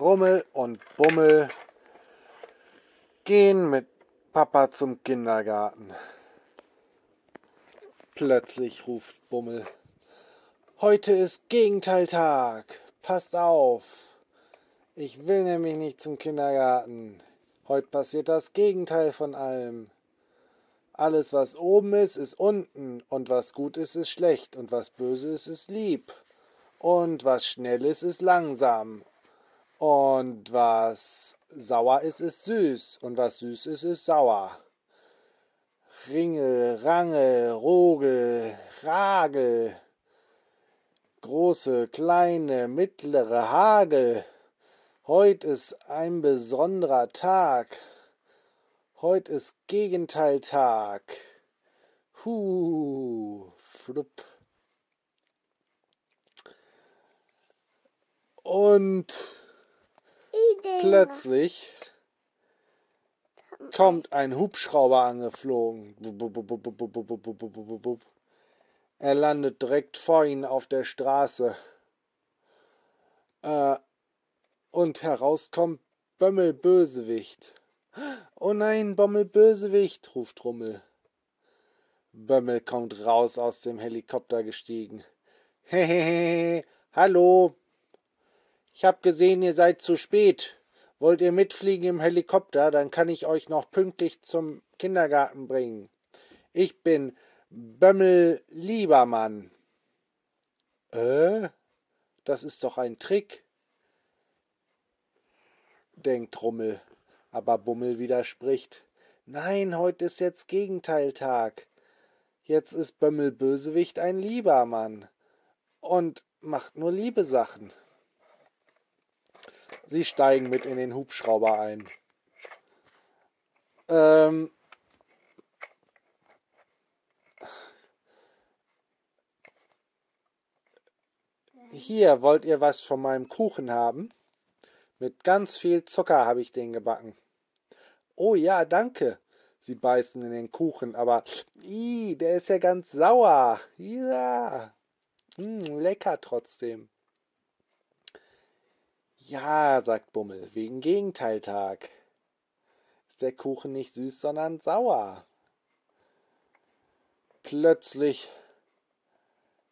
Rummel und Bummel gehen mit Papa zum Kindergarten. Plötzlich ruft Bummel. Heute ist Gegenteiltag. Passt auf. Ich will nämlich nicht zum Kindergarten. Heute passiert das Gegenteil von allem. Alles, was oben ist, ist unten, und was gut ist, ist schlecht, und was böse ist, ist lieb, und was schnell ist, ist langsam, und was sauer ist, ist süß, und was süß ist, ist sauer. Ringel, Rangel, Rogel, Ragel, große, kleine, mittlere Hagel. Heut ist ein besonderer Tag. Heut ist Gegenteiltag. Hu, flupp. Und plötzlich kommt ein Hubschrauber angeflogen. Er landet direkt vor ihnen auf der Straße. Äh, und herauskommt Bömmel Bösewicht. Oh nein, Bommel Bösewicht, ruft Rummel. Bömmel kommt raus aus dem Helikopter gestiegen. Hehehe, hallo. Ich hab gesehen, ihr seid zu spät. Wollt ihr mitfliegen im Helikopter, dann kann ich euch noch pünktlich zum Kindergarten bringen. Ich bin Bömmel Liebermann. Äh? Das ist doch ein Trick, denkt Rummel, aber Bummel widerspricht. Nein, heute ist jetzt Gegenteiltag. Jetzt ist Bömmel Bösewicht ein Liebermann und macht nur liebe Sachen. Sie steigen mit in den Hubschrauber ein. Ähm, Hier, wollt ihr was von meinem Kuchen haben? Mit ganz viel Zucker habe ich den gebacken. Oh ja, danke. Sie beißen in den Kuchen, aber ii, der ist ja ganz sauer. Ja. Hm, lecker trotzdem. Ja, sagt Bummel, wegen Gegenteiltag. Ist der Kuchen nicht süß, sondern sauer. Plötzlich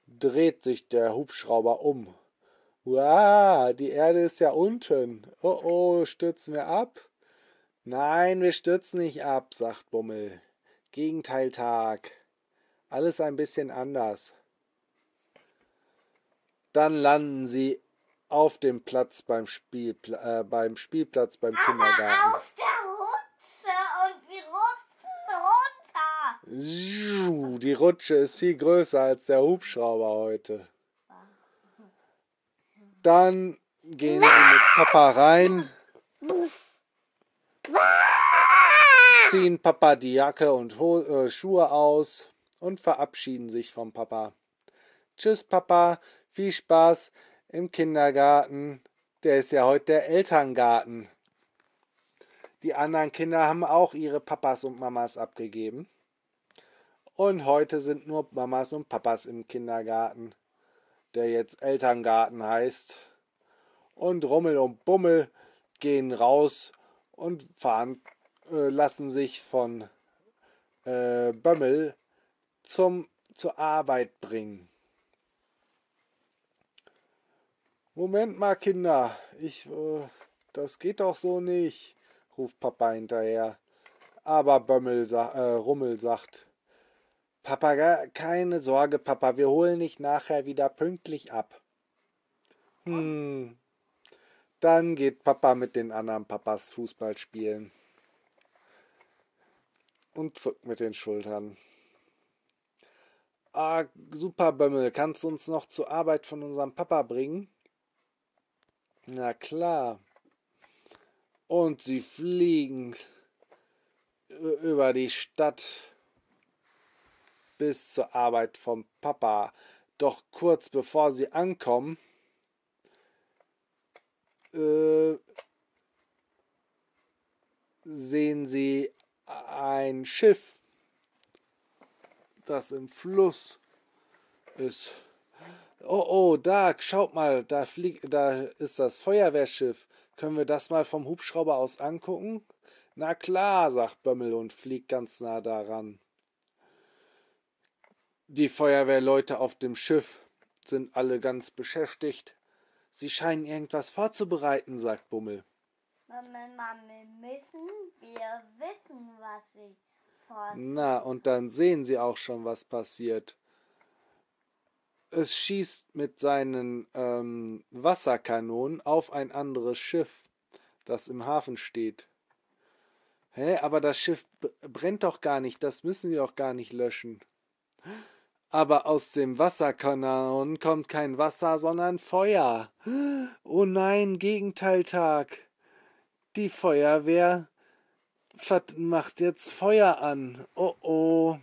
dreht sich der Hubschrauber um. Wow, die Erde ist ja unten. Oh oh, stürzen wir ab? Nein, wir stürzen nicht ab, sagt Bummel. Gegenteiltag. Alles ein bisschen anders. Dann landen sie auf dem Platz beim, Spiel, äh, beim Spielplatz beim Aber Kindergarten. auf der Rutsche und wir rutschen runter. Die Rutsche ist viel größer als der Hubschrauber heute. Dann gehen sie mit Papa rein, ziehen Papa die Jacke und äh, Schuhe aus und verabschieden sich vom Papa. Tschüss, Papa, viel Spaß im Kindergarten. Der ist ja heute der Elterngarten. Die anderen Kinder haben auch ihre Papas und Mamas abgegeben. Und heute sind nur Mamas und Papas im Kindergarten, der jetzt Elterngarten heißt. Und Rummel und Bummel gehen raus und fahren, äh, lassen sich von äh, Bömmel zum, zur Arbeit bringen. Moment mal, Kinder, ich, äh, das geht doch so nicht, ruft Papa hinterher. Aber Bömmel, äh, Rummel sagt, Papa, keine Sorge, Papa, wir holen dich nachher wieder pünktlich ab. Hm. Dann geht Papa mit den anderen Papas Fußball spielen. Und zuckt mit den Schultern. Ah, super, Bömmel, kannst du uns noch zur Arbeit von unserem Papa bringen? Na klar. Und sie fliegen ü- über die Stadt bis zur Arbeit vom Papa. Doch kurz bevor sie ankommen, äh, sehen sie ein Schiff, das im Fluss ist. Oh, oh, da, schaut mal, da fliegt, da ist das Feuerwehrschiff. Können wir das mal vom Hubschrauber aus angucken? Na klar, sagt Bömmel und fliegt ganz nah daran. Die Feuerwehrleute auf dem Schiff sind alle ganz beschäftigt. Sie scheinen irgendwas vorzubereiten, sagt Bummel. Mama, Mama, müssen wir wissen, was sie vor. Na, und dann sehen sie auch schon, was passiert. Es schießt mit seinen ähm, Wasserkanonen auf ein anderes Schiff, das im Hafen steht. Hä, aber das Schiff brennt doch gar nicht, das müssen sie doch gar nicht löschen. Aber aus dem Wasserkanon kommt kein Wasser, sondern Feuer. Oh nein, Gegenteiltag. Die Feuerwehr macht jetzt Feuer an. Oh oh.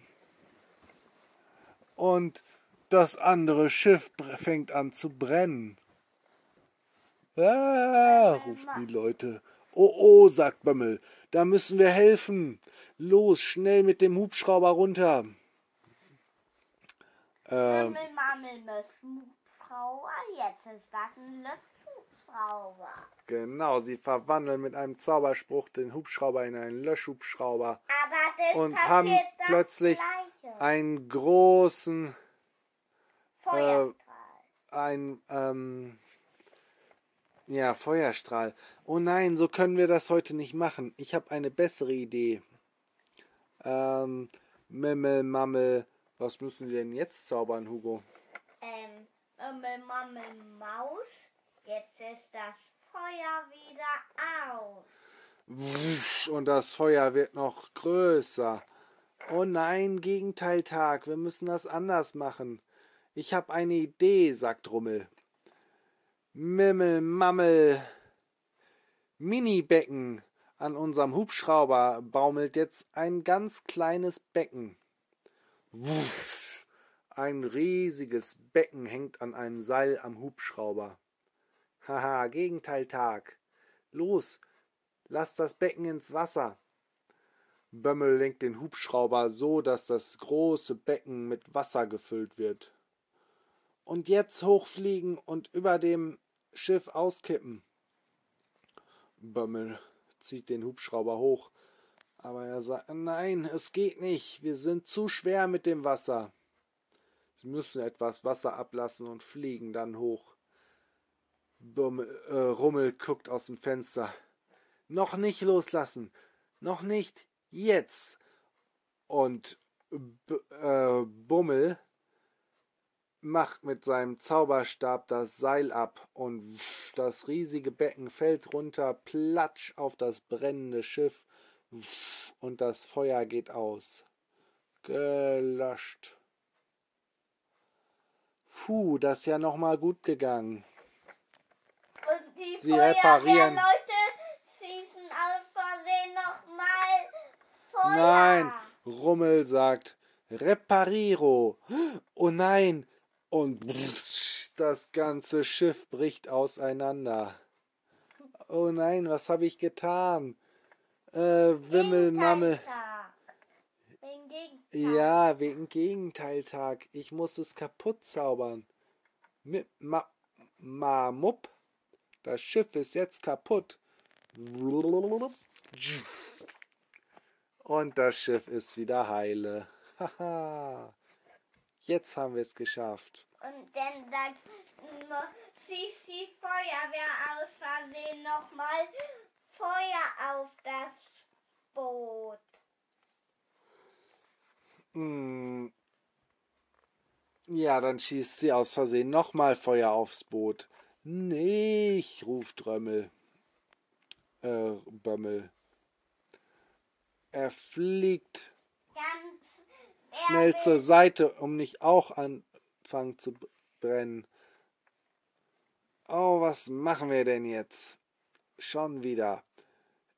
Und das andere Schiff fängt an zu brennen. Ah, rufen die Leute. Oh oh, sagt Bömmel, da müssen wir helfen. Los, schnell mit dem Hubschrauber runter. Ähm, Mammel, Mammel, Hubschrauber, jetzt ist das ein Löschhubschrauber. Genau, sie verwandeln mit einem Zauberspruch den Hubschrauber in einen Löschhubschrauber. Aber das und haben plötzlich Gleiche. einen großen. Äh, ein ähm, ja, Feuerstrahl. Oh nein, so können wir das heute nicht machen. Ich habe eine bessere Idee. Ähm, Mimmel, Mammel, was müssen wir denn jetzt zaubern, Hugo? Ähm, Mimmel, Mammel, Maus. Jetzt ist das Feuer wieder aus. Und das Feuer wird noch größer. Oh nein, Gegenteiltag, wir müssen das anders machen. Ich habe eine Idee, sagt Rummel. Mimmel, Mammel. Mini-Becken. An unserem Hubschrauber baumelt jetzt ein ganz kleines Becken. Wuff. Ein riesiges Becken hängt an einem Seil am Hubschrauber. Haha, Gegenteiltag. Los, lass das Becken ins Wasser. Bömmel lenkt den Hubschrauber so, dass das große Becken mit Wasser gefüllt wird und jetzt hochfliegen und über dem Schiff auskippen. Bömmel zieht den Hubschrauber hoch, aber er sagt, nein, es geht nicht, wir sind zu schwer mit dem Wasser. Sie müssen etwas Wasser ablassen und fliegen dann hoch. Bummel, äh, Rummel guckt aus dem Fenster. Noch nicht loslassen, noch nicht, jetzt. Und B äh, Bummel macht mit seinem Zauberstab das Seil ab und das riesige Becken fällt runter, platsch auf das brennende Schiff und das Feuer geht aus. Gelöscht. Puh, das ist ja nochmal gut gegangen. Und die Sie reparieren. Leute schießen aus Versehen nochmal Feuer. Nein, Rummel sagt, Repariro. Oh nein, und das ganze Schiff bricht auseinander. Oh nein, was habe ich getan? Äh, Wimmelmammel. Wegen Gegenteil. Ja, wegen Gegenteiltag. Ich muss es kaputt zaubern. Mit ma, ma mupp. Das Schiff ist jetzt kaputt. Und das Schiff ist wieder heile. Haha. Jetzt haben wir es geschafft. Und dann sagt schießt die Feuerwehr aus Versehen nochmal Feuer auf das Boot. Hm. Ja, dann schießt sie aus Versehen nochmal Feuer aufs Boot. Nicht, ruft Römmel. Äh, Bömmel. Er fliegt Ganz schnell zur Seite, um nicht auch anfangen zu brennen. Oh, was machen wir denn jetzt? Schon wieder.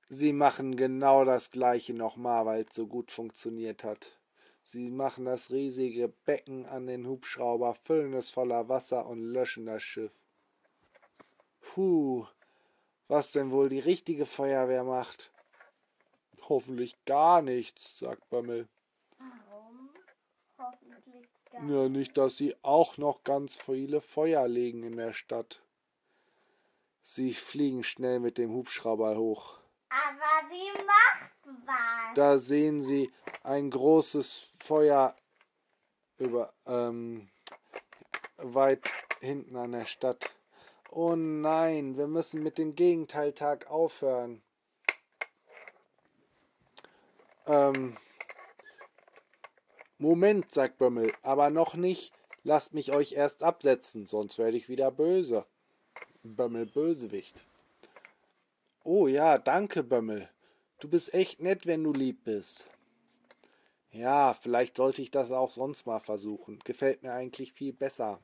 Sie machen genau das gleiche nochmal, weil es so gut funktioniert hat. Sie machen das riesige Becken an den Hubschrauber, füllen es voller Wasser und löschen das Schiff. Puh, was denn wohl die richtige Feuerwehr macht? Hoffentlich gar nichts, sagt Bömmel. Ja, nicht, dass sie auch noch ganz viele Feuer legen in der Stadt. Sie fliegen schnell mit dem Hubschrauber hoch. Aber wie macht was? Da sehen sie ein großes Feuer über ähm, weit hinten an der Stadt. Oh nein, wir müssen mit dem Gegenteiltag aufhören. Ähm, Moment, sagt Bömmel, aber noch nicht. Lasst mich euch erst absetzen, sonst werde ich wieder böse. Bömmel Bösewicht. Oh ja, danke, Bömmel. Du bist echt nett, wenn du lieb bist. Ja, vielleicht sollte ich das auch sonst mal versuchen. Gefällt mir eigentlich viel besser.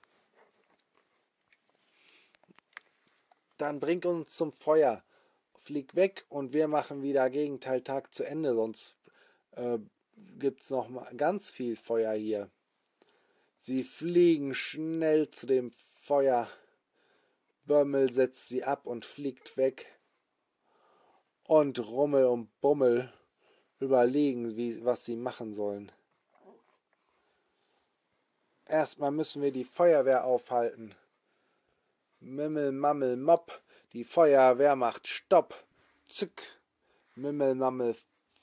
Dann bring uns zum Feuer. Flieg weg und wir machen wieder Gegenteiltag zu Ende, sonst äh, gibt's noch mal ganz viel Feuer hier. Sie fliegen schnell zu dem Feuer. Bömmel setzt sie ab und fliegt weg. Und Rummel und Bummel überlegen, wie, was sie machen sollen. Erstmal müssen wir die Feuerwehr aufhalten. Mimmel, Mammel, Mopp, die Feuerwehr macht Stopp. Zück. Mimmel, Mammel,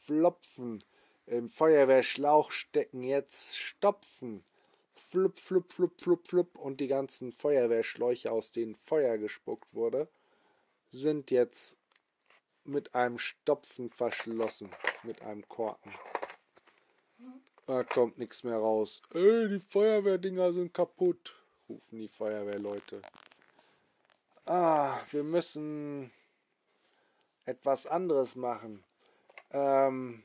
Flopfen. Im Feuerwehrschlauch stecken jetzt Stopfen. Flup, flup, flup, flup, flup. Und die ganzen Feuerwehrschläuche, aus denen Feuer gespuckt wurde, sind jetzt mit einem Stopfen verschlossen. Mit einem Korken. Da kommt nichts mehr raus. Ey, die Feuerwehrdinger sind kaputt, rufen die Feuerwehrleute. Ah, wir müssen etwas anderes machen. Ähm,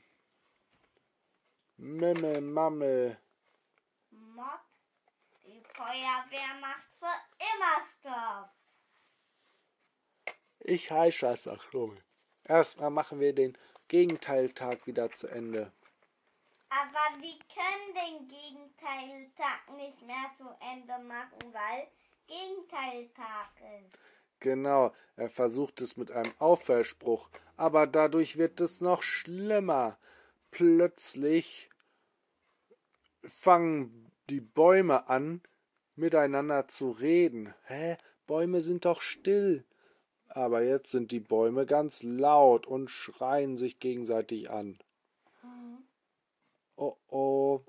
Mimmel, Mammel. Mock, die Feuerwehr macht für immer Stopp. Ich heiße auch so. Erstmal machen wir den Gegenteiltag wieder zu Ende. Aber wir können den Gegenteiltag nicht mehr zu Ende machen, weil Gegenteiltag ist. Genau, er versucht es mit einem Aufhörspruch, aber dadurch wird es noch schlimmer. Plötzlich fangen die Bäume an, miteinander zu reden. Hä? Bäume sind doch still. Aber jetzt sind die Bäume ganz laut und schreien sich gegenseitig an. Oh oh.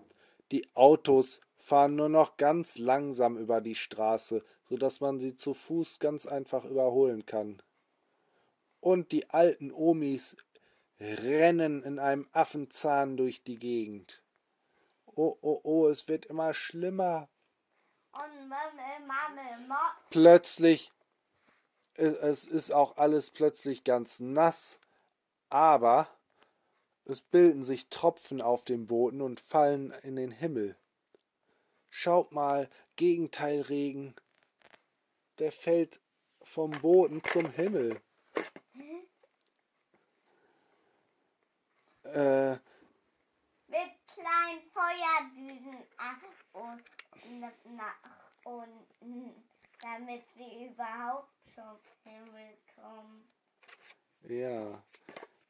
Die Autos fahren nur noch ganz langsam über die Straße, so dass man sie zu Fuß ganz einfach überholen kann. Und die alten Omis rennen in einem Affenzahn durch die Gegend. Oh, oh, oh, es wird immer schlimmer. Plötzlich, äh, es ist auch alles plötzlich ganz nass, aber es bilden sich Tropfen auf dem Boden und fallen in den Himmel. Schaut mal, Gegenteilregen. Der fällt vom Boden zum Himmel. Äh, mit kleinen Feuerdüsen ab und nach unten, damit wir überhaupt zum Himmel kommen. ja.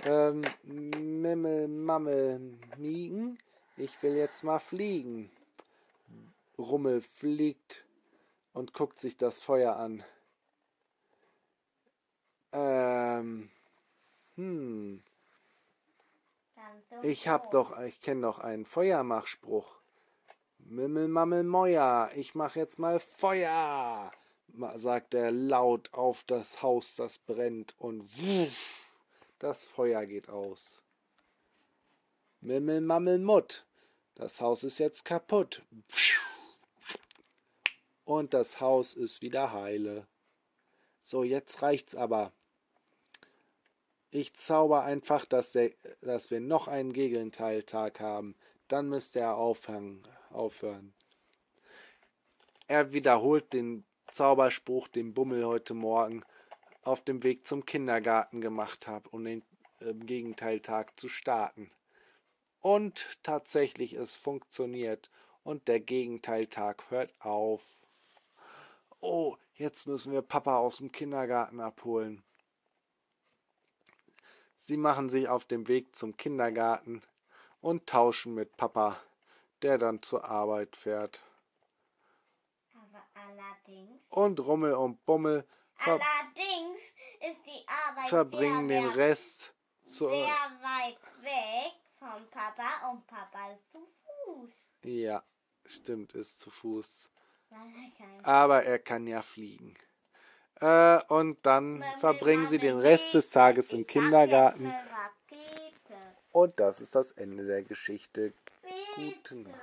Ähm, Mimmel, Mammel, Miegen. Ich will jetzt mal fliegen. Rummel fliegt und guckt sich das Feuer an. Ähm, hm. Ich hab doch, ich kenne doch einen Feuermachspruch. Mimmel, Mammel, Mäuer, ich mach jetzt mal Feuer, sagt er laut auf das Haus, das brennt und wuff, das Feuer geht aus. Mimmel, Mammel, Mutt, das Haus ist jetzt kaputt. Und das Haus ist wieder heile. So, jetzt reicht's aber. Ich zauber einfach, dass, der, dass wir noch einen Gegenteiltag haben. Dann müsste er aufhören. aufhören. Er wiederholt den Zauberspruch, den Bummel heute Morgen auf dem Weg zum Kindergarten gemacht habe, um den äh, Gegenteiltag zu starten. Und tatsächlich, es funktioniert. Und der Gegenteiltag hört auf. Oh, jetzt müssen wir Papa aus dem Kindergarten abholen. Sie machen sich auf den Weg zum Kindergarten und tauschen mit Papa, der dann zur Arbeit fährt. Allerdings. Und Rummel und Bummel ver verbringen den Rest zu. sehr weit weg vom Papa und Papa ist zu Fuß. Ja, stimmt, ist zu Fuß. Er Aber er kann ja fliegen. Äh, und dann verbringen sie den Rest des Tages im Kindergarten. Und das ist das Ende der Geschichte. Gute Nacht.